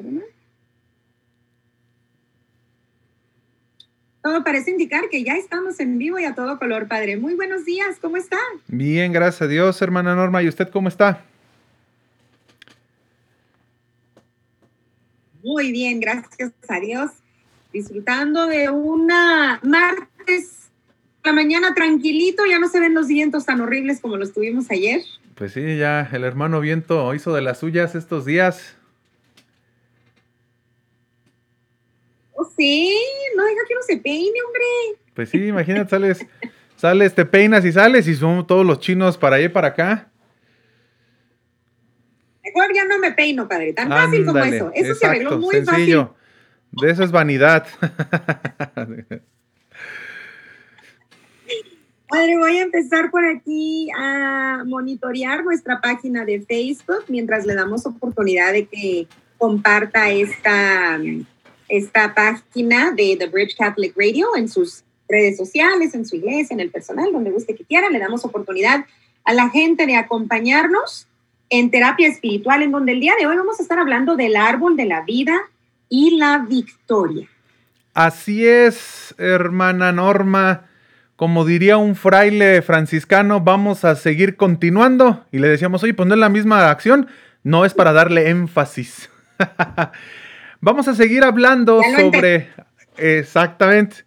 Norma. Todo parece indicar que ya estamos en vivo y a todo color, padre. Muy buenos días, ¿cómo está? Bien, gracias a Dios, hermana Norma. ¿Y usted cómo está? Muy bien, gracias a Dios. Disfrutando de una martes la mañana tranquilito, ya no se ven los vientos tan horribles como los tuvimos ayer. Pues sí, ya el hermano viento hizo de las suyas estos días. Oh, sí, no diga que no se peine, hombre. Pues sí, imagínate, sales, sales, te peinas y sales y son todos los chinos para allá y para acá. Mejor ya no me peino, padre, tan fácil como eso. Eso se arregló muy sencillo. fácil. De eso es vanidad. Padre, voy a empezar por aquí a monitorear nuestra página de Facebook mientras le damos oportunidad de que comparta esta, esta página de The Bridge Catholic Radio en sus redes sociales, en su iglesia, en el personal, donde guste que quiera. Le damos oportunidad a la gente de acompañarnos en terapia espiritual, en donde el día de hoy vamos a estar hablando del árbol de la vida y la victoria. Así es, hermana Norma como diría un fraile franciscano, vamos a seguir continuando. Y le decíamos, oye, pues no es la misma acción, no es para darle énfasis. vamos a seguir hablando sobre. Exactamente.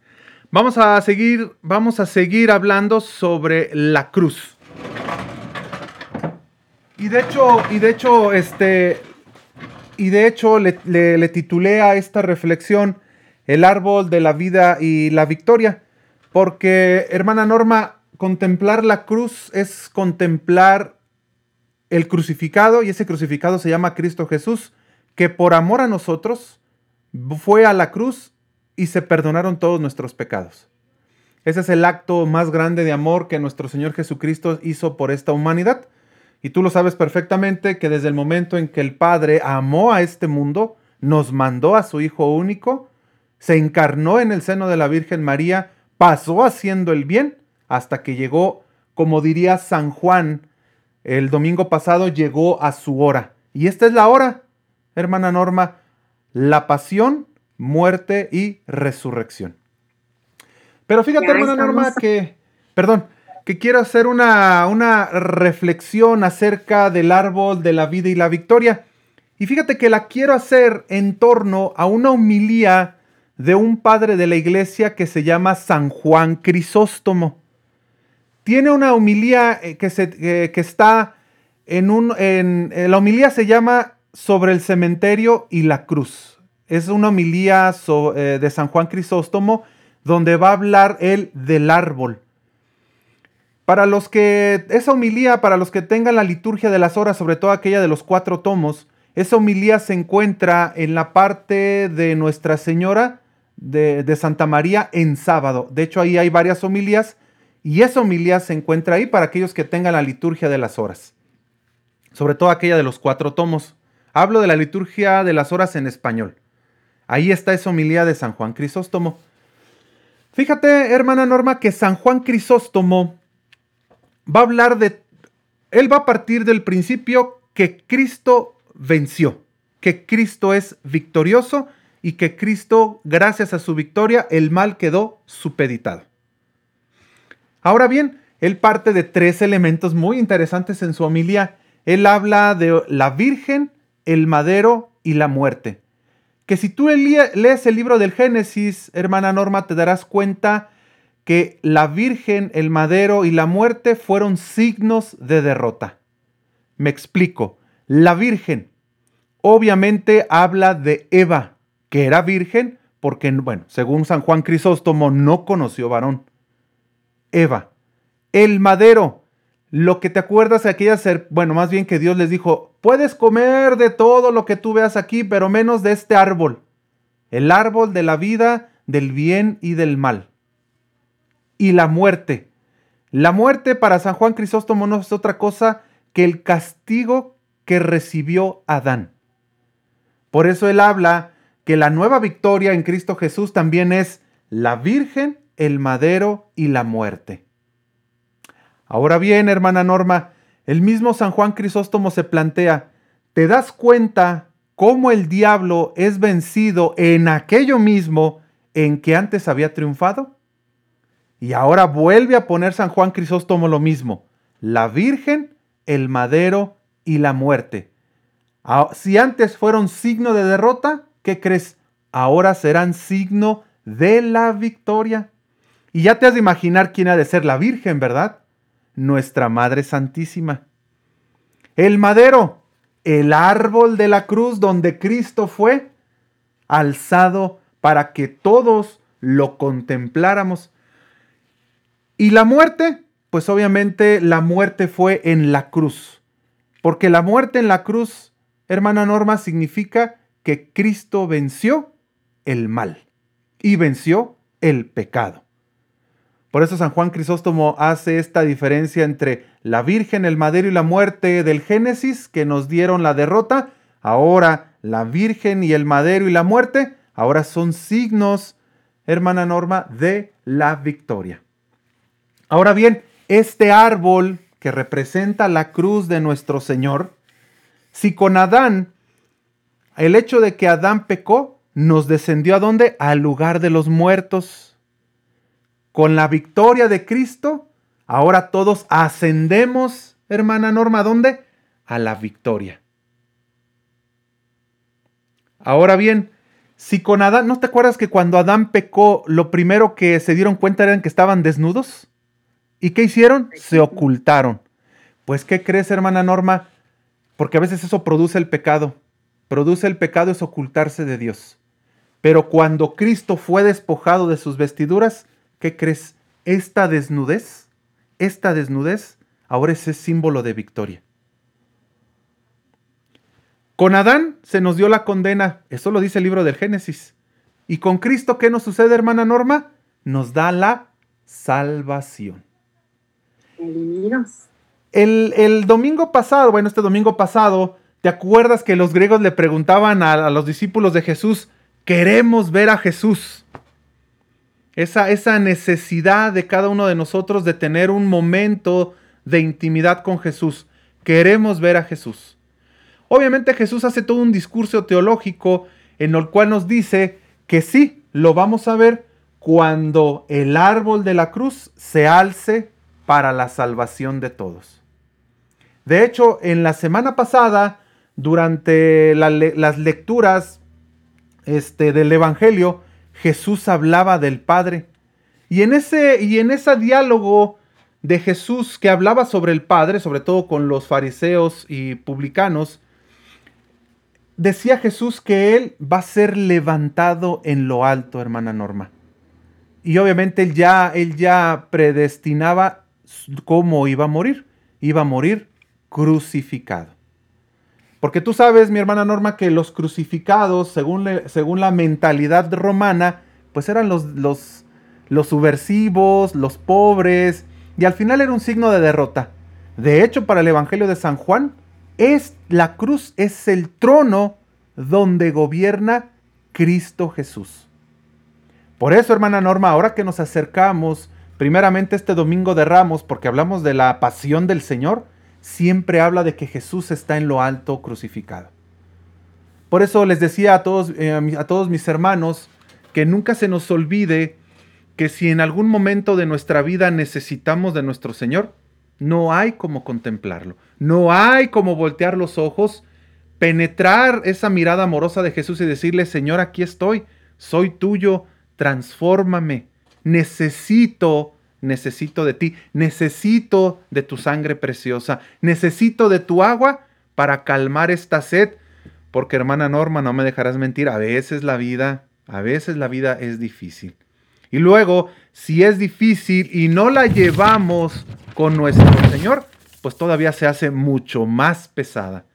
Vamos a seguir, vamos a seguir hablando sobre la cruz. Y de hecho, y de hecho, este. Y de hecho, le, le titulé a esta reflexión El árbol de la vida y la victoria porque, hermana Norma, contemplar la cruz es contemplar el crucificado y ese crucificado se llama Cristo Jesús, que por amor a nosotros fue a la cruz y se perdonaron todos nuestros pecados. Ese es el acto más grande de amor que nuestro Señor Jesucristo hizo por esta humanidad. Y tú lo sabes perfectamente que desde el momento en que el Padre amó a este mundo, nos mandó a su Hijo único, se encarnó en el seno de la Virgen María, pasó haciendo el bien hasta que llegó, como diría San Juan, el domingo pasado llegó a su hora. Y esta es la hora, hermana Norma, la pasión, muerte y resurrección. Pero fíjate, hermana Norma, que, perdón, que quiero hacer una, una reflexión acerca del árbol de la vida y la victoria. Y fíjate que la quiero hacer en torno a una homilía de un padre de la iglesia que se llama San Juan Crisóstomo. Tiene una homilía eh, que, se, que está en un... En, eh, la homilía se llama Sobre el cementerio y la cruz. Es una homilía eh, de San Juan Crisóstomo donde va a hablar él del árbol. Para los que, esa homilía, para los que tengan la liturgia de las horas, sobre todo aquella de los cuatro tomos, esa homilía se encuentra en la parte de Nuestra Señora de, Santa María en sábado. De hecho, ahí hay varias homilías y esa homilía se encuentra ahí para aquellos que tengan la liturgia de las horas. Sobre todo aquella de los cuatro tomos. Hablo de la liturgia de las horas en español. Ahí está esa homilía de San Juan Crisóstomo. Fíjate, hermana Norma, que San Juan Crisóstomo va a hablar de... Él va a partir del principio que Cristo venció, que Cristo es victorioso y que Cristo, gracias a su victoria, el mal quedó supeditado. Ahora bien, él parte de tres elementos muy interesantes en su homilía. Él habla de la Virgen, el madero y la muerte. Que si tú lees el libro del Génesis, hermana Norma, te darás cuenta que la Virgen, el madero y la muerte fueron signos de derrota. Me explico. La Virgen obviamente habla de Eva, que era virgen porque, bueno, según San Juan Crisóstomo, no conoció varón. Eva, el madero, lo que te acuerdas de aquella ser, bueno, más bien que Dios les dijo, puedes comer de todo lo que tú veas aquí, pero menos de este árbol, el árbol de la vida, del bien y del mal. Y la muerte. La muerte para San Juan Crisóstomo no es otra cosa que el castigo que recibió Adán. Por eso él habla que la nueva victoria en Cristo Jesús también es la Virgen, el madero y la muerte. Ahora bien, hermana Norma, el mismo San Juan Crisóstomo se plantea, ¿te das cuenta cómo el diablo es vencido en aquello mismo en que antes había triunfado? Y ahora vuelve a poner San Juan Crisóstomo lo mismo, la Virgen, el madero y la muerte. Ah, si antes fueron signo de derrota, ¿qué crees? Ahora serán signo de la victoria. Y ya te has de imaginar quién ha de ser la Virgen, ¿verdad? Nuestra Madre Santísima. El madero, el árbol de la cruz donde Cristo fue alzado para que todos lo contempláramos. Y la muerte, pues obviamente la muerte fue en la cruz. Porque la muerte en la cruz, hermana Norma, significa que Cristo venció el mal y venció el pecado. Por eso San Juan Crisóstomo hace esta diferencia entre la Virgen, el madero y la muerte del Génesis que nos dieron la derrota. Ahora la Virgen y el madero y la muerte ahora son signos, hermana Norma, de la victoria. Ahora bien, este árbol que representa la cruz de nuestro Señor, si con Adán, el hecho de que Adán pecó, nos descendió a dónde? Al lugar de los muertos con la victoria de Cristo, ahora todos ascendemos, hermana Norma, ¿a dónde? A la victoria. Ahora bien, si con Adán, ¿no te acuerdas que cuando Adán pecó, lo primero que se dieron cuenta eran que estaban desnudos? ¿Y qué hicieron? Se ocultaron. Pues, ¿qué crees, hermana Norma? Porque a veces eso produce el pecado. Produce el pecado es ocultarse de Dios. Pero cuando Cristo fue despojado de sus vestiduras, ¿qué crees? Esta desnudez, esta desnudez ahora es símbolo de victoria. Con Adán se nos dio la condena, eso lo dice el libro del Génesis. Y con Cristo, ¿qué nos sucede, hermana Norma? Nos da la salvación. El, el, domingo pasado, bueno, este domingo pasado, ¿te acuerdas que los griegos le preguntaban a los discípulos de Jesús, queremos ver a Jesús? Esa, necesidad de cada uno de nosotros de tener un momento de intimidad con Jesús. Queremos ver a Jesús. Obviamente Jesús hace todo un discurso teológico en el cual nos dice que sí, lo vamos a ver cuando el árbol de la cruz se alce para la salvación de todos. De hecho, en la semana pasada, durante las lecturas este, del Evangelio, Jesús hablaba del Padre. Y en ese, y en ese diálogo de Jesús que hablaba sobre el Padre, sobre todo con los fariseos y publicanos, decía Jesús que Él va a ser levantado en lo alto, hermana Norma. Y obviamente Él ya, él ya predestinaba cómo iba a morir. Iba a morir crucificado. Porque tú sabes, mi hermana Norma, que los crucificados, según, según la mentalidad romana, pues eran los, los, los subversivos, los pobres, y al final era un signo de derrota. De hecho, para el Evangelio de San Juan, es, la cruz es el trono donde gobierna Cristo Jesús. Por eso, hermana Norma, ahora que nos acercamos primeramente este domingo de Ramos, porque hablamos de la pasión del Señor, siempre habla de que Jesús está en lo alto crucificado. Por eso les decía a todos, eh, a todos mis hermanos que nunca se nos olvide que si en algún momento de nuestra vida necesitamos de nuestro Señor, no hay como contemplarlo, no hay como voltear los ojos, penetrar esa mirada amorosa de Jesús y decirle, Señor, aquí estoy, soy tuyo, transfórmame, necesito necesito de ti, necesito de tu sangre preciosa, necesito de tu agua para calmar esta sed, porque hermana Norma, no me dejarás mentir, a veces la vida, a veces la vida es difícil. Y luego, si es difícil y no la llevamos con nuestro Señor, pues todavía se hace mucho más pesada.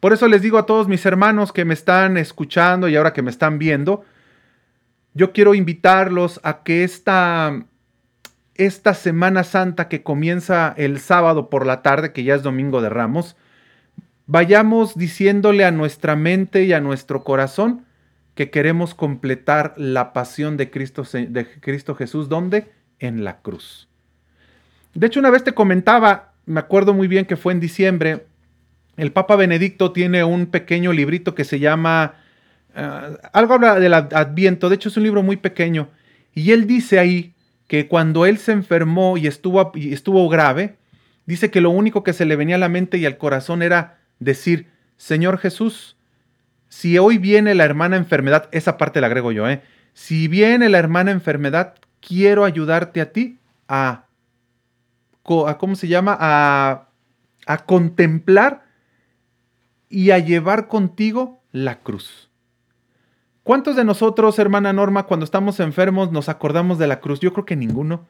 Por eso les digo a todos mis hermanos que me están escuchando y ahora que me están viendo, yo quiero invitarlos a que esta esta Semana Santa que comienza el sábado por la tarde, que ya es Domingo de Ramos, vayamos diciéndole a nuestra mente y a nuestro corazón que queremos completar la pasión de Cristo, de Cristo Jesús. ¿Dónde? En la cruz. De hecho, una vez te comentaba, me acuerdo muy bien que fue en diciembre, el Papa Benedicto tiene un pequeño librito que se llama, eh, algo habla del Adviento, de hecho es un libro muy pequeño, y él dice ahí que cuando él se enfermó y estuvo, y estuvo grave, dice que lo único que se le venía a la mente y al corazón era decir, Señor Jesús, si hoy viene la hermana enfermedad, esa parte la agrego yo, ¿eh? si viene la hermana enfermedad, quiero ayudarte a ti a, a ¿cómo se llama? A, a contemplar y a llevar contigo la cruz. ¿Cuántos de nosotros, hermana Norma, cuando estamos enfermos nos acordamos de la cruz? Yo creo que ninguno.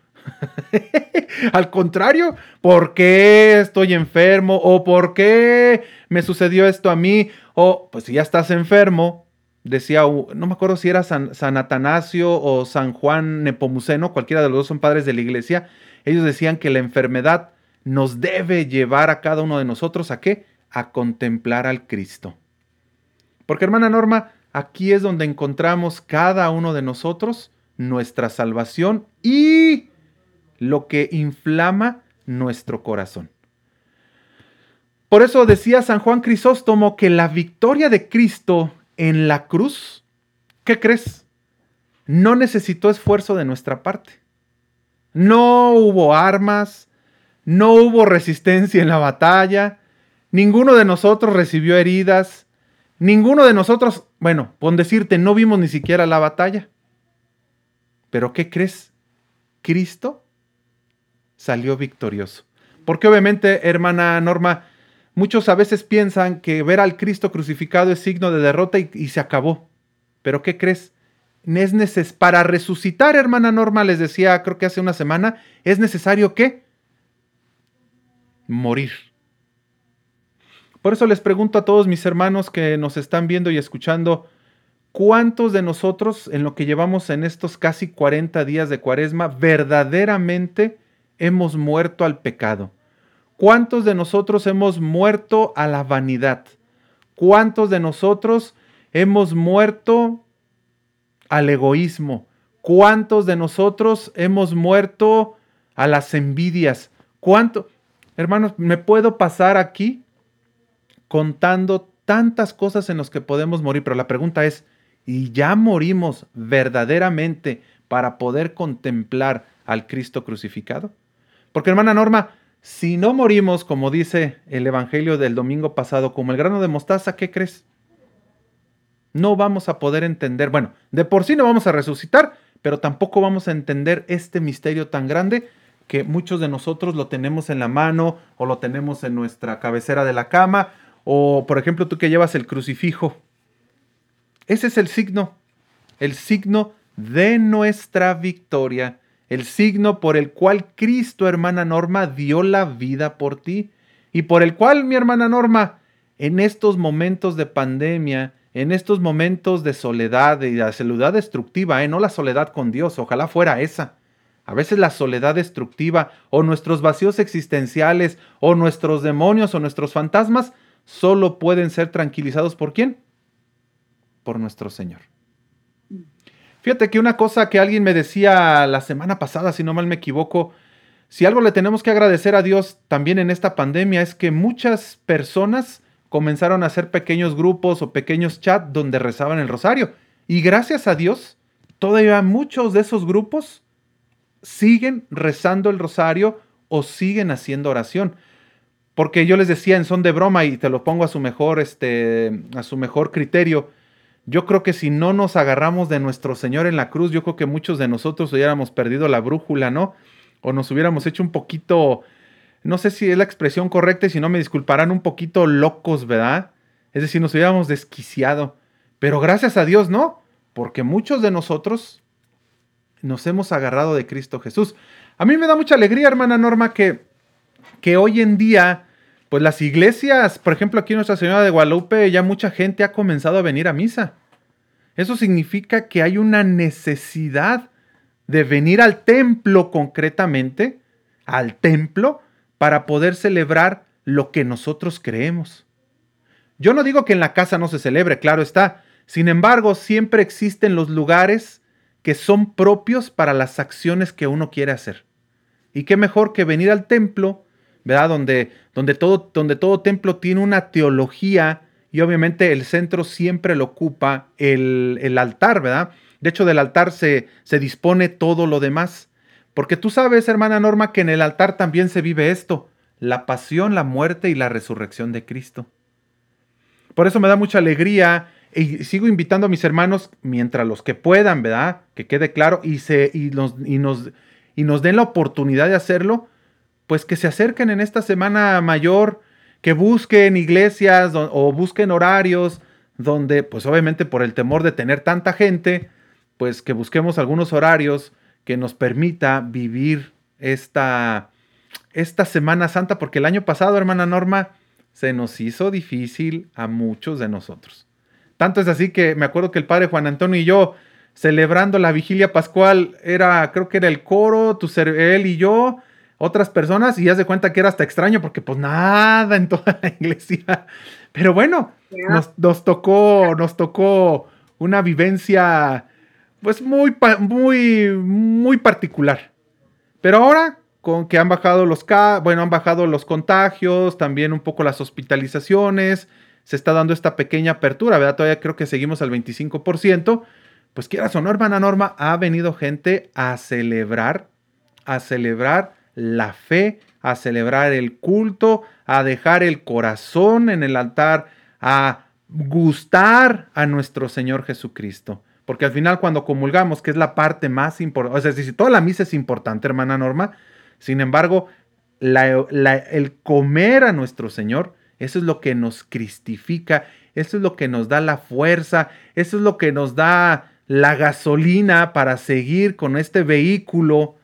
Al contrario, ¿por qué estoy enfermo? ¿O por qué me sucedió esto a mí? O, pues si ya estás enfermo, decía, no me acuerdo si era San, San Atanasio o San Juan Nepomuceno, cualquiera de los dos son padres de la iglesia, ellos decían que la enfermedad nos debe llevar a cada uno de nosotros a qué? a contemplar al Cristo. Porque hermana Norma, aquí es donde encontramos cada uno de nosotros nuestra salvación y lo que inflama nuestro corazón. Por eso decía San Juan Crisóstomo que la victoria de Cristo en la cruz, ¿qué crees? No necesitó esfuerzo de nuestra parte. No hubo armas, no hubo resistencia en la batalla, Ninguno de nosotros recibió heridas. Ninguno de nosotros, bueno, pon decirte, no vimos ni siquiera la batalla. Pero ¿qué crees? Cristo salió victorioso. Porque obviamente, hermana Norma, muchos a veces piensan que ver al Cristo crucificado es signo de derrota y, se acabó. Pero ¿qué crees? Es neces para resucitar, hermana Norma, les decía, creo que hace una semana, es necesario que morir. Por eso les pregunto a todos mis hermanos que nos están viendo y escuchando, ¿cuántos de nosotros en lo que llevamos en estos casi 40 días de cuaresma verdaderamente hemos muerto al pecado? ¿Cuántos de nosotros hemos muerto a la vanidad? ¿Cuántos de nosotros hemos muerto al egoísmo? ¿Cuántos de nosotros hemos muerto a las envidias? ¿Cuánto? Hermanos, ¿me puedo pasar aquí contando tantas cosas en las que podemos morir, pero la pregunta es, ¿y ya morimos verdaderamente para poder contemplar al Cristo crucificado? Porque hermana Norma, si no morimos, como dice el Evangelio del domingo pasado, como el grano de mostaza, ¿qué crees? No vamos a poder entender, bueno, de por sí no vamos a resucitar, pero tampoco vamos a entender este misterio tan grande que muchos de nosotros lo tenemos en la mano o lo tenemos en nuestra cabecera de la cama o, por ejemplo, tú que llevas el crucifijo. Ese es el signo, el signo de nuestra victoria, el signo por el cual Cristo, hermana Norma, dio la vida por ti y por el cual, mi hermana Norma, en estos momentos de pandemia, en estos momentos de soledad y de soledad destructiva, ¿eh? no la soledad con Dios, ojalá fuera esa. A veces la soledad destructiva o nuestros vacíos existenciales o nuestros demonios o nuestros fantasmas solo pueden ser tranquilizados por quién? Por nuestro Señor. Fíjate que una cosa que alguien me decía la semana pasada, si no mal me equivoco, si algo le tenemos que agradecer a Dios también en esta pandemia es que muchas personas comenzaron a hacer pequeños grupos o pequeños chats donde rezaban el rosario. Y gracias a Dios, todavía muchos de esos grupos siguen rezando el rosario o siguen haciendo oración. Porque yo les decía en son de broma y te lo pongo a su mejor, este, a su mejor criterio. Yo creo que si no nos agarramos de nuestro Señor en la cruz, yo creo que muchos de nosotros hubiéramos perdido la brújula, ¿no? O nos hubiéramos hecho un poquito, no sé si es la expresión correcta y si no me disculparán, un poquito locos, ¿verdad? Es decir, nos hubiéramos desquiciado. Pero gracias a Dios, ¿no? Porque muchos de nosotros nos hemos agarrado de Cristo Jesús. A mí me da mucha alegría, hermana Norma, que, que hoy en día pues las iglesias, por ejemplo, aquí Nuestra Señora de Guadalupe, ya mucha gente ha comenzado a venir a misa. Eso significa que hay una necesidad de venir al templo concretamente, al templo, para poder celebrar lo que nosotros creemos. Yo no digo que en la casa no se celebre, claro está. Sin embargo, siempre existen los lugares que son propios para las acciones que uno quiere hacer. Y qué mejor que venir al templo ¿verdad? Donde, donde, todo, donde todo templo tiene una teología y obviamente el centro siempre lo ocupa el, el altar, ¿verdad? De hecho, del altar se, se dispone todo lo demás. Porque tú sabes, hermana Norma, que en el altar también se vive esto, la pasión, la muerte y la resurrección de Cristo. Por eso me da mucha alegría y sigo invitando a mis hermanos, mientras los que puedan, ¿verdad? Que quede claro y, se, y, y, nos, y nos den la oportunidad de hacerlo, pues que se acerquen en esta semana mayor, que busquen iglesias o busquen horarios donde, pues obviamente por el temor de tener tanta gente, pues que busquemos algunos horarios que nos permita vivir esta, esta Semana Santa, porque el año pasado, hermana Norma, se nos hizo difícil a muchos de nosotros. Tanto es así que me acuerdo que el padre Juan Antonio y yo, celebrando la vigilia pascual, era, creo que era el coro, tu, él y yo, otras personas, y ya se cuenta que era hasta extraño, porque pues nada en toda la iglesia. Pero bueno, nos, nos, tocó, nos tocó una vivencia pues muy, muy, muy particular. Pero ahora, con que han bajado los, bueno, han bajado los contagios, también un poco las hospitalizaciones, se está dando esta pequeña apertura, ¿verdad? Todavía creo que seguimos al 25%. Pues quieras o no, hermana Norma, ha venido gente a celebrar, a celebrar la fe, a celebrar el culto, a dejar el corazón en el altar, a gustar a nuestro Señor Jesucristo. Porque al final cuando comulgamos, que es la parte más importante, o sea, si toda la misa es importante, hermana Norma, sin embargo, el comer a nuestro Señor, eso es lo que nos cristifica, eso es lo que nos da la fuerza, eso es lo que nos da la gasolina para seguir con este vehículo,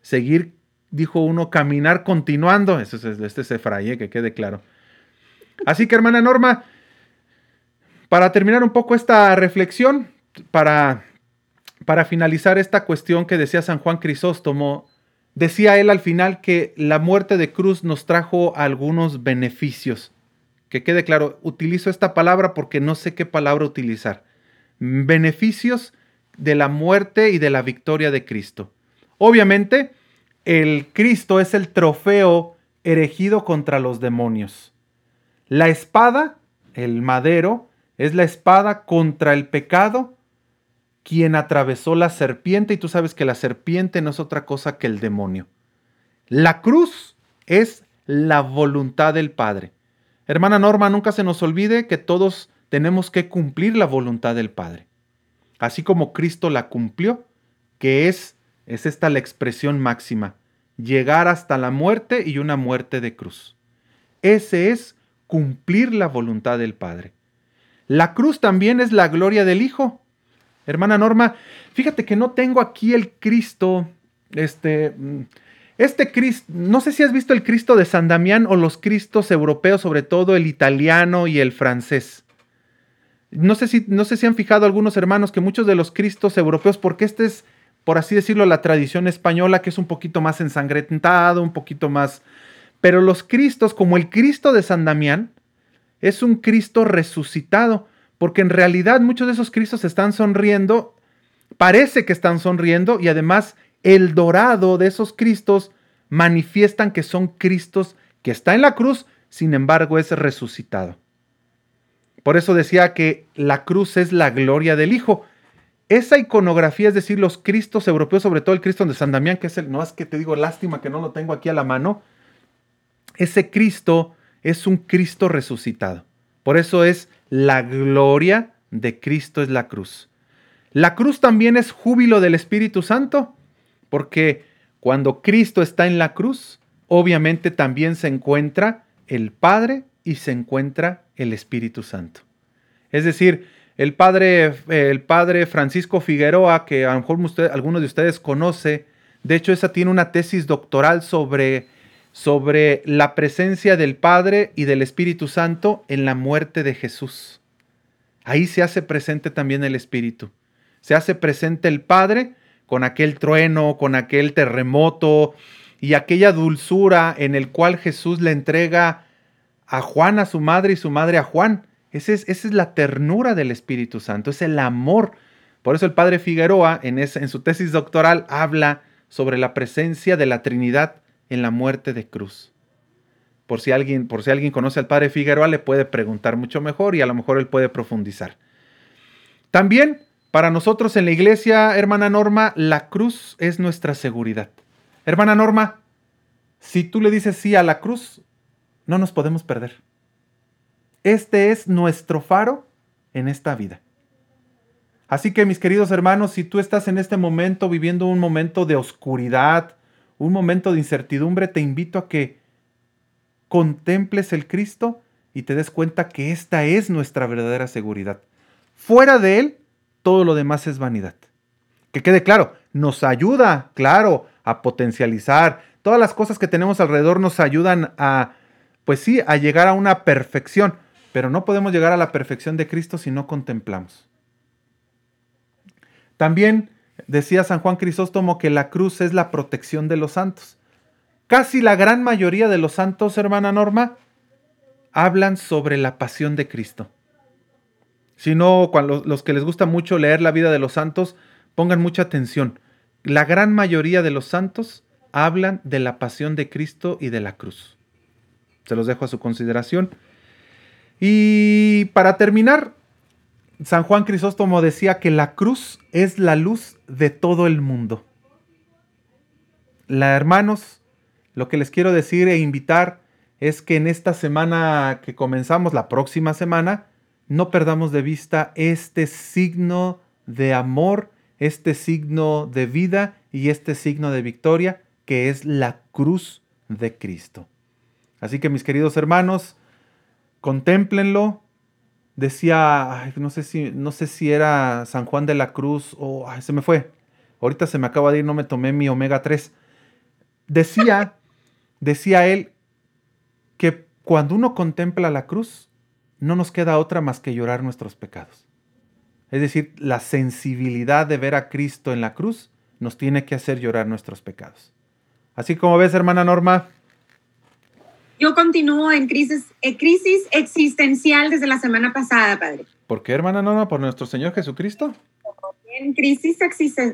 seguir, dijo uno, caminar continuando. Eso es, este es que quede claro. Así que, hermana Norma, para terminar un poco esta reflexión, para, para finalizar esta cuestión que decía San Juan Crisóstomo, decía él al final que la muerte de cruz nos trajo algunos beneficios. Que quede claro, utilizo esta palabra porque no sé qué palabra utilizar. Beneficios de la muerte y de la victoria de Cristo. Obviamente, el Cristo es el trofeo erigido contra los demonios. La espada, el madero, es la espada contra el pecado quien atravesó la serpiente y tú sabes que la serpiente no es otra cosa que el demonio. La cruz es la voluntad del Padre. Hermana Norma, nunca se nos olvide que todos tenemos que cumplir la voluntad del Padre. Así como Cristo la cumplió, que es, es esta la expresión máxima, llegar hasta la muerte y una muerte de cruz. Ese es cumplir la voluntad del Padre. La cruz también es la gloria del Hijo. Hermana Norma, fíjate que no tengo aquí el Cristo, este, mm, este Cristo, no sé si has visto el Cristo de San Damián o los Cristos europeos, sobre todo el italiano y el francés. No sé si, no sé si han fijado algunos hermanos que muchos de los Cristos europeos, porque este es, por así decirlo, la tradición española, que es un poquito más ensangrentado, un poquito más... Pero los Cristos, como el Cristo de San Damián, es un Cristo resucitado porque en realidad muchos de esos Cristos están sonriendo, parece que están sonriendo y además el dorado de esos Cristos manifiestan que son Cristos que está en la cruz, sin embargo es resucitado. Por eso decía que la cruz es la gloria del Hijo. Esa iconografía, es decir, los Cristos europeos, sobre todo el Cristo de San Damián, que es el, no es que te digo lástima que no lo tengo aquí a la mano, ese Cristo es un Cristo resucitado. Por eso es la gloria de Cristo es la cruz. La cruz también es júbilo del Espíritu Santo, porque cuando Cristo está en la cruz, obviamente también se encuentra el Padre y se encuentra el Espíritu Santo. Es decir, el padre, el padre Francisco Figueroa, que a lo mejor usted, algunos de ustedes conoce, de hecho esa tiene una tesis doctoral sobre sobre la presencia del Padre y del Espíritu Santo en la muerte de Jesús. Ahí se hace presente también el Espíritu. Se hace presente el Padre con aquel trueno, con aquel terremoto y aquella dulzura en el cual Jesús le entrega a Juan a su madre y su madre a Juan. Esa es, la ternura del Espíritu Santo, es el amor. Por eso el padre Figueroa en, en su tesis doctoral habla sobre la presencia de la Trinidad en la muerte de cruz. por si alguien, por si alguien conoce al padre Figueroa, le puede preguntar mucho mejor y a lo mejor él puede profundizar. También, para nosotros en la iglesia, hermana Norma, la cruz es nuestra seguridad. Hermana Norma, si tú le dices sí a la cruz, no nos podemos perder. Este es nuestro faro en esta vida. Así que mis queridos hermanos, si tú estás en este momento viviendo un momento de oscuridad, un momento de incertidumbre, te invito a que contemples el Cristo y te des cuenta que esta es nuestra verdadera seguridad. Fuera de Él, todo lo demás es vanidad. Que quede claro, nos ayuda, claro, a potencializar. Todas las cosas que tenemos alrededor nos ayudan a, pues sí, a llegar a una perfección. Pero no podemos llegar a la perfección de Cristo si no contemplamos. También decía San Juan Crisóstomo que la cruz es la protección de los santos. Casi la gran mayoría de los santos, hermana Norma, hablan sobre la pasión de Cristo. Si no, los que les gusta mucho leer la vida de los santos, pongan mucha atención. La gran mayoría de los santos hablan de la pasión de Cristo y de la cruz. Se los dejo a su consideración. Y para terminar, San Juan Crisóstomo decía que la cruz es la luz de todo el mundo. La hermanos, lo que les quiero decir e invitar es que en esta semana que comenzamos, la próxima semana, no perdamos de vista este signo de amor, este signo de vida y este signo de victoria que es la cruz de Cristo. Así que mis queridos hermanos, contémplenlo. Decía, no, sé si, no sé si era San Juan de la Cruz o se me fue. Ahorita se me acaba de ir, no me tomé mi omega 3. Decía decía él que cuando uno contempla la cruz, no nos queda otra más que llorar nuestros pecados. Es decir, la sensibilidad de ver a Cristo en la cruz nos tiene que hacer llorar nuestros pecados. Así como ves, hermana Norma. Yo continúo en crisis, en crisis existencial desde la semana pasada, padre. ¿Por qué, hermana Norma? ¿Por nuestro Señor Jesucristo? en crisis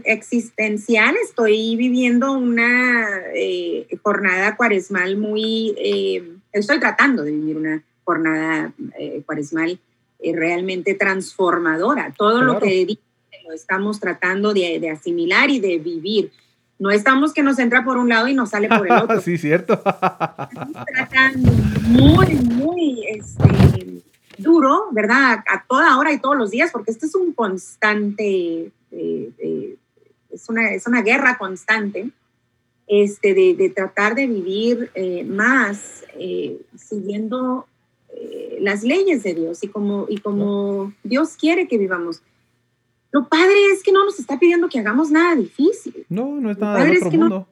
existencial, estoy viviendo una eh, jornada cuaresmal muy, eh, estoy tratando de vivir una jornada eh, cuaresmal realmente transformadora. Todo lo que lo estamos tratando de, asimilar y de vivir. No estamos que nos entra por un lado y nos sale por el otro. sí, cierto. Estamos tratando muy, muy este, duro, ¿verdad? A toda hora y todos los días, porque este es un constante, eh, eh, es, una, es una guerra constante, este, de, de tratar de vivir eh, más siguiendo las leyes de Dios y como, y como Dios quiere que vivamos. Lo padre es que no nos está pidiendo que hagamos nada difícil. No, no es nada de otro mundo.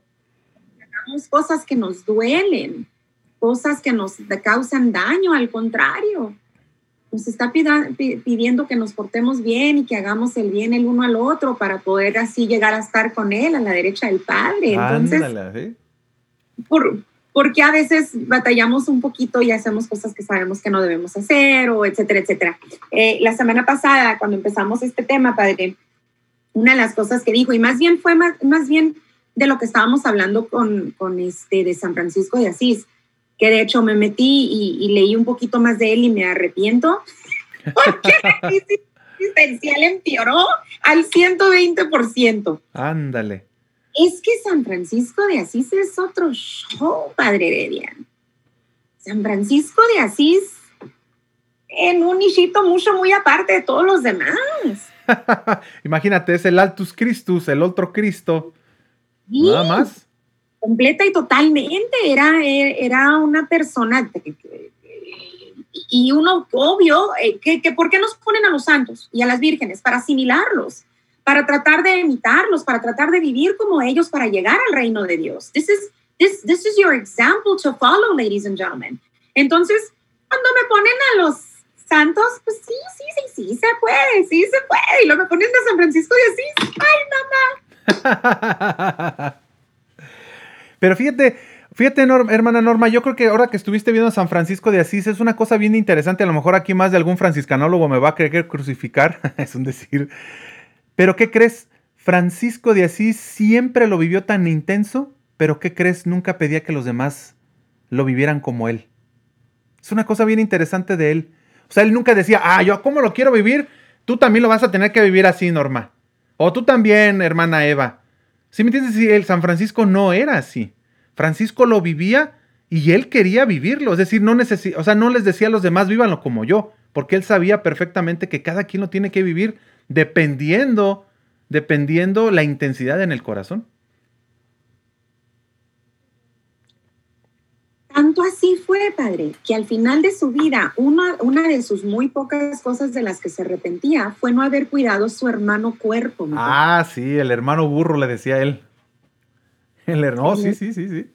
hagamos cosas que nos duelen, cosas que nos causan daño, al contrario nos está pidiendo que nos portemos bien y que hagamos el bien el uno al otro para poder así llegar a estar con Él a la derecha del Padre. Entonces, por, porque a veces batallamos un poquito y hacemos cosas que sabemos que no debemos hacer o etcétera, etcétera. Eh, la semana pasada, cuando empezamos este tema, Padre, una de las cosas que dijo, y más bien fue más, más bien de lo que estábamos hablando con, con este de San Francisco de Asís, que de hecho me metí y, leí un poquito más de él y me arrepiento, porque crisis existencial empeoró al 120%. Ándale. Es que San Francisco de Asís es otro show, Padre Heredian. San Francisco de Asís en un nichito mucho muy aparte de todos los demás. Imagínate, es el Altus Christus, el otro Cristo. Nada más completa y totalmente. Era, era una persona y uno, obvio, eh, que, que, ¿por qué nos ponen a los santos y a las vírgenes? Para asimilarlos, para tratar de imitarlos, para tratar de vivir como ellos, para llegar al reino de Dios. This is, this, this is your example to follow, ladies and gentlemen. Entonces, cuando me ponen a los santos, pues sí, sí, sí, sí, se puede, sí se puede. Y luego me ponen a San Francisco y así, ay, mamá. Pero fíjate, fíjate, hermana Norma, yo creo que ahora que estuviste viendo San Francisco de Asís es una cosa bien interesante. A lo mejor aquí más de algún franciscanólogo me va a querer crucificar, es un decir. Pero ¿qué crees? Francisco de Asís siempre lo vivió tan intenso, pero ¿qué crees? Nunca pedía que los demás lo vivieran como él. Es una cosa bien interesante de él. O sea, él nunca decía, ah, yo cómo lo quiero vivir, tú también lo vas a tener que vivir así, Norma. O tú también, hermana Eva. ¿Sí me entiendes? Si el San Francisco no era así. Francisco lo vivía y él quería vivirlo. Es decir, no o sea, no les decía a los demás, vívanlo como yo, porque él sabía perfectamente que cada quien lo tiene que vivir dependiendo, dependiendo la intensidad en el corazón. Tanto así fue, padre, que al final de su vida, una, una de sus muy pocas cosas de las que se arrepentía fue no haber cuidado su hermano cuerpo. Ah, sí, el hermano burro le decía él. El hermano, sí, sí, sí, sí.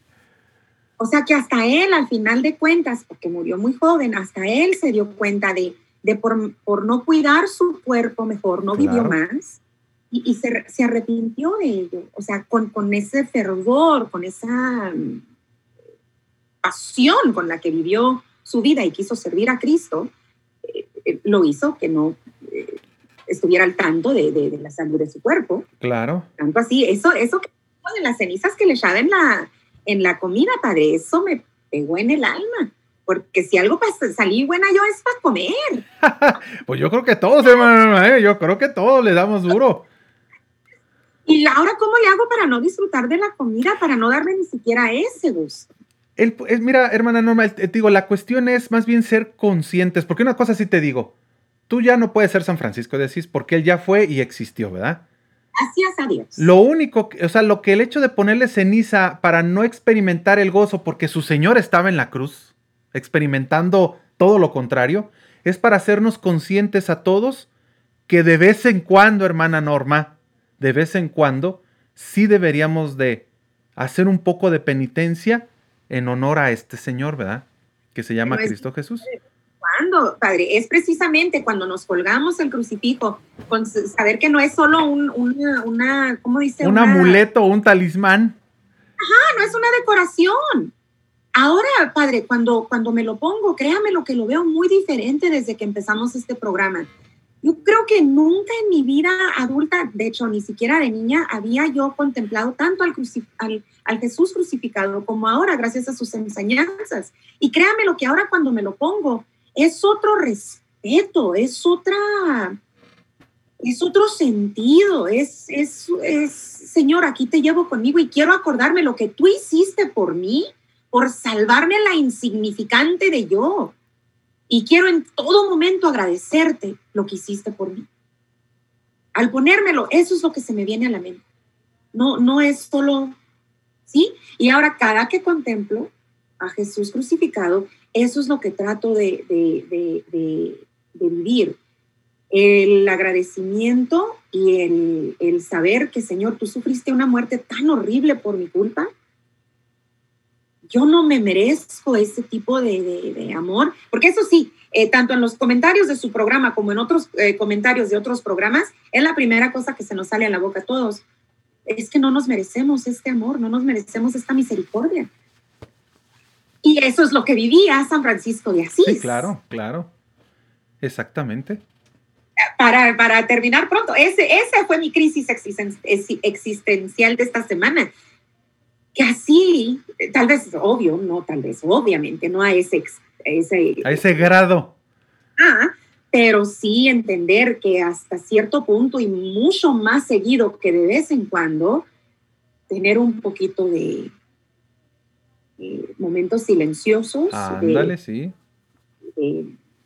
O sea que hasta él, al final de cuentas, porque murió muy joven, hasta él se dio cuenta de, de por, por no cuidar su cuerpo mejor, no vivió más y, se, se, arrepintió de ello. O sea, con, con ese fervor, con esa pasión con la que vivió su vida y quiso servir a Cristo, eh, eh, lo hizo que no eh, estuviera al tanto de, la salud de su cuerpo. Claro. Tanto así, eso, eso de las cenizas que le echaba en la, en la comida, padre, eso me pegó en el alma. Porque si algo para salir buena yo es para comer. pues yo creo que todos, hermano, yo creo que todos le damos duro. Y ahora, ¿cómo le hago para no disfrutar de la comida, para no darme ni siquiera ese gusto? mira, hermana Norma, te digo, la cuestión es más bien ser conscientes, porque una cosa sí te digo, tú ya no puedes ser San Francisco de Asís porque él ya fue y existió, ¿verdad? Gracias a Dios. Lo único, o sea, lo que el hecho de ponerle ceniza para no experimentar el gozo porque su Señor estaba en la cruz, experimentando todo lo contrario, es para hacernos conscientes a todos que de vez en cuando, hermana Norma, de vez en cuando, sí deberíamos de hacer un poco de penitencia en honor a este Señor, ¿verdad? Que se llama Cristo Jesús. ¿Cuándo, Padre? Es precisamente cuando nos colgamos el crucifijo, con saber que no es solo un, una, una, ¿cómo dice? Un amuleto, un talismán. Ajá, no es una decoración. Ahora, Padre, cuando, cuando me lo pongo, créame lo que lo veo muy diferente desde que empezamos este programa. Yo creo que nunca en mi vida adulta, de hecho, ni siquiera de niña, había yo contemplado tanto al, al, Jesús crucificado como ahora, gracias a sus enseñanzas. Y créame lo que ahora cuando me lo pongo, es otro respeto, es otra, es otro sentido, es, es, es, Señor, aquí te llevo conmigo y quiero acordarme lo que tú hiciste por mí, por salvarme la insignificante de yo y quiero en todo momento agradecerte lo que hiciste por mí. Al ponérmelo, eso es lo que se me viene a la mente. No, no es solo, ¿sí? Y ahora cada que contemplo a Jesús crucificado, eso es lo que trato de, de, de, vivir. El agradecimiento y el, el saber que, Señor, tú sufriste una muerte tan horrible por mi culpa, yo no me merezco ese tipo de, amor, porque eso sí, eh, tanto en los comentarios de su programa como en otros eh, comentarios de otros programas, es la primera cosa que se nos sale a la boca a todos. Es que no nos merecemos este amor, no nos merecemos esta misericordia. Y eso es lo que vivía San Francisco de Asís. Sí, claro, claro. Exactamente. Para, para terminar pronto, ese, esa fue mi crisis existencial de esta semana que así, tal vez obvio, no tal vez, obviamente, no a ese, ese, a ese grado. Ah, pero sí entender que hasta cierto punto y mucho más seguido que de vez en cuando, tener un poquito de, momentos silenciosos, Ándale, sí.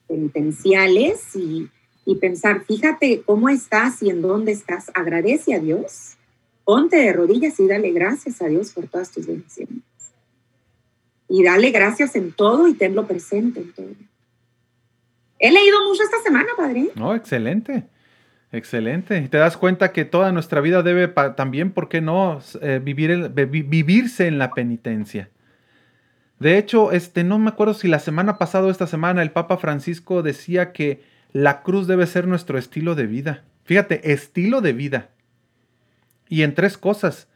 penitenciales y, y pensar, fíjate cómo estás y en dónde estás, agradece a Dios ponte de rodillas y dale gracias a Dios por todas tus bendiciones. Y dale gracias en todo y tenlo presente en todo. He leído mucho esta semana, padre. No, excelente. Excelente. Y te das cuenta que toda nuestra vida debe también, ¿por qué no?, eh, vivir vivirse en la penitencia. De hecho, este, no me acuerdo si la semana pasada o esta semana el Papa Francisco decía que la cruz debe ser nuestro estilo de vida. Fíjate, estilo de vida y en tres cosas,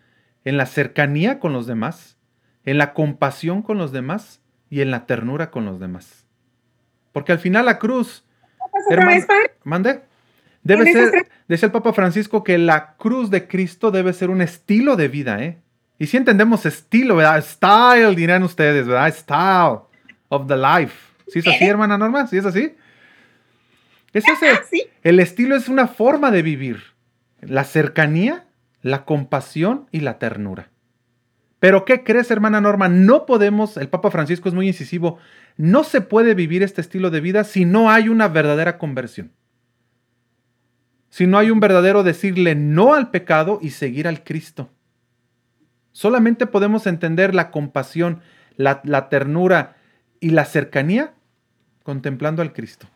en la cercanía con los demás, en la compasión con los demás y en la ternura con los demás. Porque al final la cruz, hermano, mande, debe ser, dice el Papa Francisco que la cruz de Cristo debe ser un estilo de vida, ¿eh? Y si entendemos estilo, ¿verdad? Style, dirán ustedes, ¿verdad? Style of the life. ¿Sí es así, hermana Norma? ¿Sí es así? Es ese. Ah, sí. El estilo es una forma de vivir. La cercanía, la compasión y la ternura. Pero ¿qué crees, hermana Norma? No podemos, el Papa Francisco es muy incisivo, no se puede vivir este estilo de vida si no hay una verdadera conversión. Si no hay un verdadero decirle no al pecado y seguir al Cristo. Solamente podemos entender la compasión, la, ternura y la cercanía contemplando al Cristo.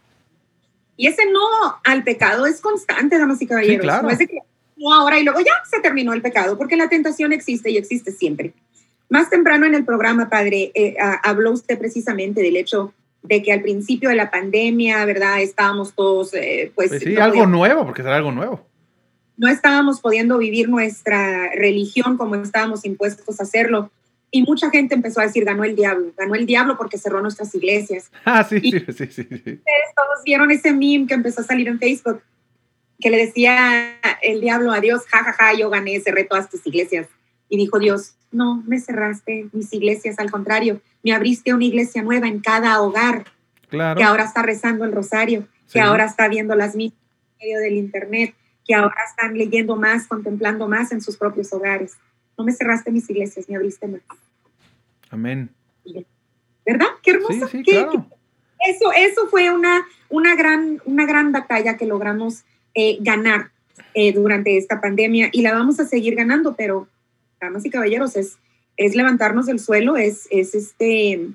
Y ese no al pecado es constante, damas y caballeros. claro. No es que no ahora y luego ya se terminó el pecado, porque la tentación existe y existe siempre. Más temprano en el programa, padre, eh, habló usted precisamente del hecho de que al principio de la pandemia, ¿verdad? Estábamos todos, eh, pues... pues sí, algo nuevo, porque será algo nuevo no estábamos pudiendo vivir nuestra religión como estábamos impuestos a hacerlo. Y mucha gente empezó a decir, ganó el diablo, ganó el diablo porque cerró nuestras iglesias. Ah, sí, sí, sí, sí, Todos vieron ese meme que empezó a salir en Facebook, que le decía el diablo a Dios, jajaja, ja, ja, yo gané, cerré todas tus iglesias. Y dijo Dios, no, me cerraste mis iglesias, al contrario, me abriste una iglesia nueva en cada hogar, claro. que ahora está rezando el rosario, que ahora está viendo las mismas en medio del internet, que ahora están leyendo más, contemplando más en sus propios hogares. No me cerraste mis iglesias, me abriste más. Amén. ¿Verdad? Qué hermoso. Sí, sí, claro. eso, eso fue una, una, gran, una gran batalla que logramos eh, ganar eh, durante esta pandemia y la vamos a seguir ganando, pero, damas y caballeros, es, es levantarnos del suelo, es, es este,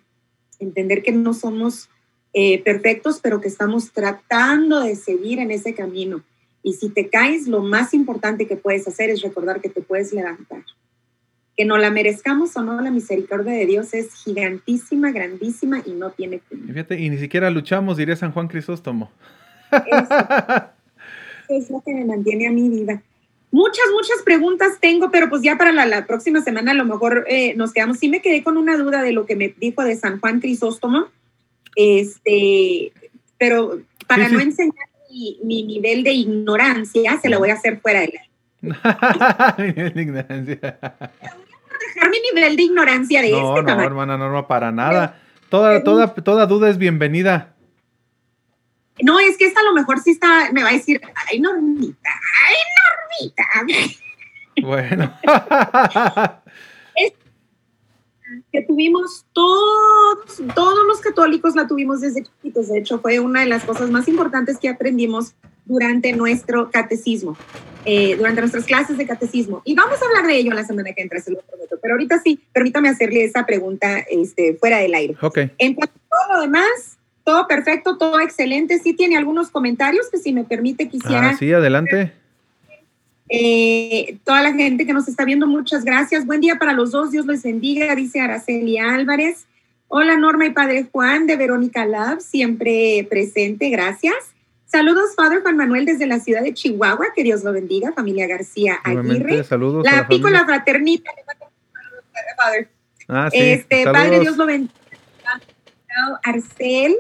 entender que no somos eh, perfectos, pero que estamos tratando de seguir en ese camino y si te caes, lo más importante que puedes hacer es recordar que te puedes levantar. Que no la merezcamos o no, la misericordia de Dios es gigantísima, grandísima y no tiene fin. Fíjate, y ni siquiera luchamos, diría San Juan Crisóstomo. es lo que me mantiene a mi vida. Muchas, muchas preguntas tengo, pero pues ya para la, próxima semana a lo mejor eh, nos quedamos. Sí me quedé con una duda de lo que me dijo de San Juan Crisóstomo, este, pero para no enseñar mi, nivel de ignorancia, se lo voy a hacer fuera de la. mi nivel de ignorancia. dejar mi nivel de ignorancia de no, este No, hermana no, para nada. Toda, toda, toda duda es bienvenida. No, es que esta a lo mejor sí está, me va a decir, ay, Normita, ay, Normita. Bueno. que tuvimos todos, todos los católicos la tuvimos desde chiquitos. De hecho, fue una de las cosas más importantes que aprendimos durante nuestro catecismo, eh, durante nuestras clases de catecismo. Y vamos a hablar de ello la semana que entra, se lo prometo. Pero ahorita sí, permítame hacerle esa pregunta este, fuera del aire. Ok. En cuanto a todo lo demás, todo perfecto, todo excelente. Sí tiene algunos comentarios que si me permite quisiera... Ah, sí, adelante. Eh, toda la gente que nos está viendo, muchas gracias. Buen día para los dos, Dios les bendiga, dice Araceli Álvarez. Hola Norma y Padre Juan de Verónica Love, siempre presente, gracias. Saludos, Padre Juan Manuel, desde la ciudad de Chihuahua, que Dios lo bendiga, familia García Aguirre. Saludos. La, la pícola fraternita. Padre. Ah, sí. Este, Padre, Dios lo bendiga. Arcel,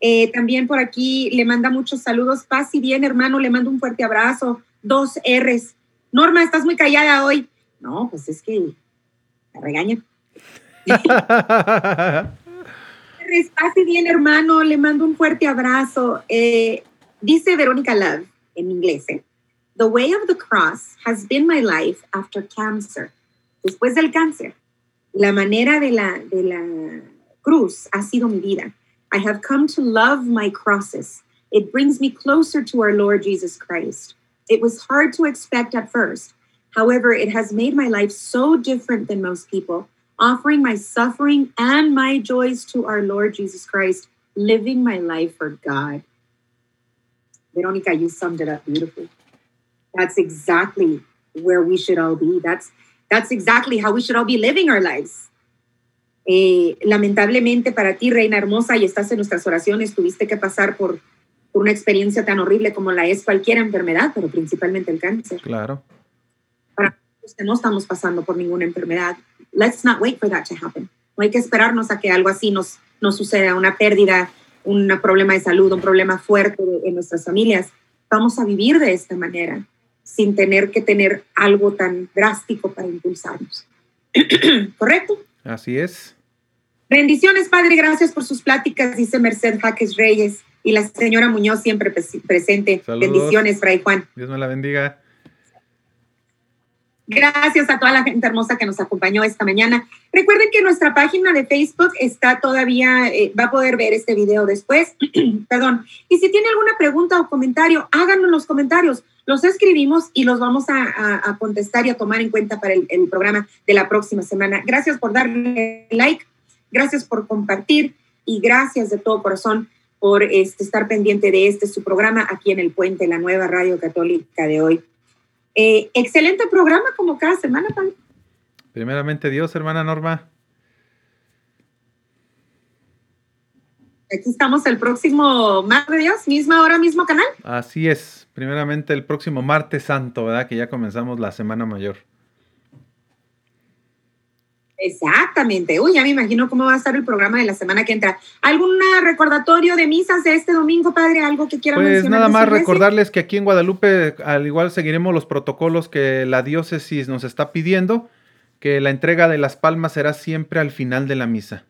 eh, también por aquí le manda muchos saludos. Paz y bien, hermano, le mando un fuerte abrazo dos R's. Norma, estás muy callada hoy. No, pues es que me regaña. Pase bien, hermano, le mando un fuerte abrazo. Eh, dice Verónica Love en inglés. ¿eh? The way of the cross has been my life after cancer. Después del cáncer, la manera de la, de la cruz ha sido mi vida. I have come to love my crosses. It brings me closer to our Lord Jesus Christ. It was hard to expect at first. However, it has made my life so different than most people, offering my suffering and my joys to our Lord Jesus Christ, living my life for God. Veronica, you summed it up beautifully. That's exactly where we should all be. That's that's exactly how we should all be living our lives. Eh, lamentablemente para ti, Reina Hermosa, y estás en nuestras oraciones, tuviste que pasar por una experiencia tan horrible como la es cualquier enfermedad, pero principalmente el cáncer. Claro. Para que no estamos pasando por ninguna enfermedad, let's not wait for that to happen. No hay que esperarnos a que algo así nos, nos suceda, una pérdida, un problema de salud, un problema fuerte en nuestras familias. Vamos a vivir de esta manera, sin tener que tener algo tan drástico para impulsarnos. ¿Correcto? Así es. Bendiciones, Padre, gracias por sus pláticas, dice Merced Jaques Reyes y la señora Muñoz siempre presente. Bendiciones, Fray Juan. Dios me la bendiga. Gracias a toda la gente hermosa que nos acompañó esta mañana. Recuerden que nuestra página de Facebook está todavía, eh, va a poder ver este video después. Perdón. Y si tiene alguna pregunta o comentario, háganlo en los comentarios. Los escribimos y los vamos a, contestar y a tomar en cuenta para el, programa de la próxima semana. Gracias por darle like, gracias por compartir y gracias de todo corazón por este, estar pendiente de este su programa aquí en el Puente, la nueva radio católica de hoy. Eh, excelente programa como cada semana, Padre. Primeramente Dios, hermana Norma. Aquí estamos el próximo martes, Dios, misma hora, mismo canal. Así es, primeramente el próximo martes santo, ¿verdad? Que ya comenzamos la Semana Mayor. Exactamente. Uy, ya me imagino cómo va a estar el programa de la semana que entra. ¿Algún recordatorio de misas de este domingo, padre? ¿Algo que quiera pues nada más recordarles que aquí en Guadalupe, al igual seguiremos los protocolos que la diócesis nos está pidiendo, que la entrega de las palmas será siempre al final de la misa.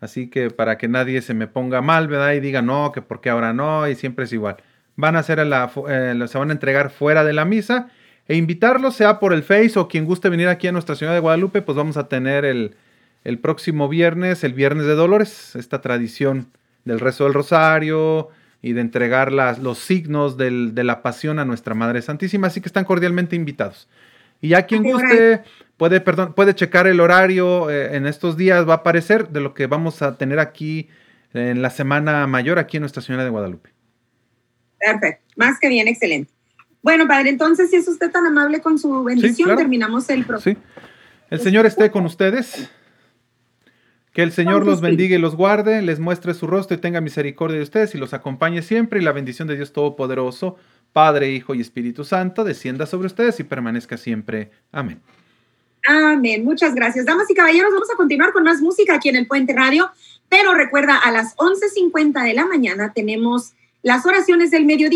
Así que para que nadie se me ponga mal, ¿verdad? Y diga, no, que porque ahora no, y siempre es igual. Van a hacer la, eh, se van a entregar fuera de la misa e invitarlos, sea por el Face o quien guste venir aquí a nuestra ciudad de Guadalupe, pues vamos a tener el, próximo viernes, el Viernes de Dolores, esta tradición del rezo del rosario y de entregar las, los signos de la pasión a nuestra Madre Santísima, así que están cordialmente invitados. Y ya quien guste puede, perdón, puede checar el horario eh, en estos días, va a aparecer de lo que vamos a tener aquí en la Semana Mayor aquí en Nuestra Señora de Guadalupe. Perfecto, más que bien, excelente. Bueno, padre, entonces, si es usted tan amable con su bendición, terminamos el programa. Sí. El Señor esté con ustedes. Que el Señor los bendiga y los guarde, les muestre su rostro y tenga misericordia de ustedes y los acompañe siempre. Y la bendición de Dios Todopoderoso, Padre, Hijo y Espíritu Santo, descienda sobre ustedes y permanezca siempre. Amén. Amén. Muchas gracias. Damas y caballeros, vamos a continuar con más música aquí en el Puente Radio. Pero recuerda, a las 11.50 de la mañana tenemos las oraciones del mediodía.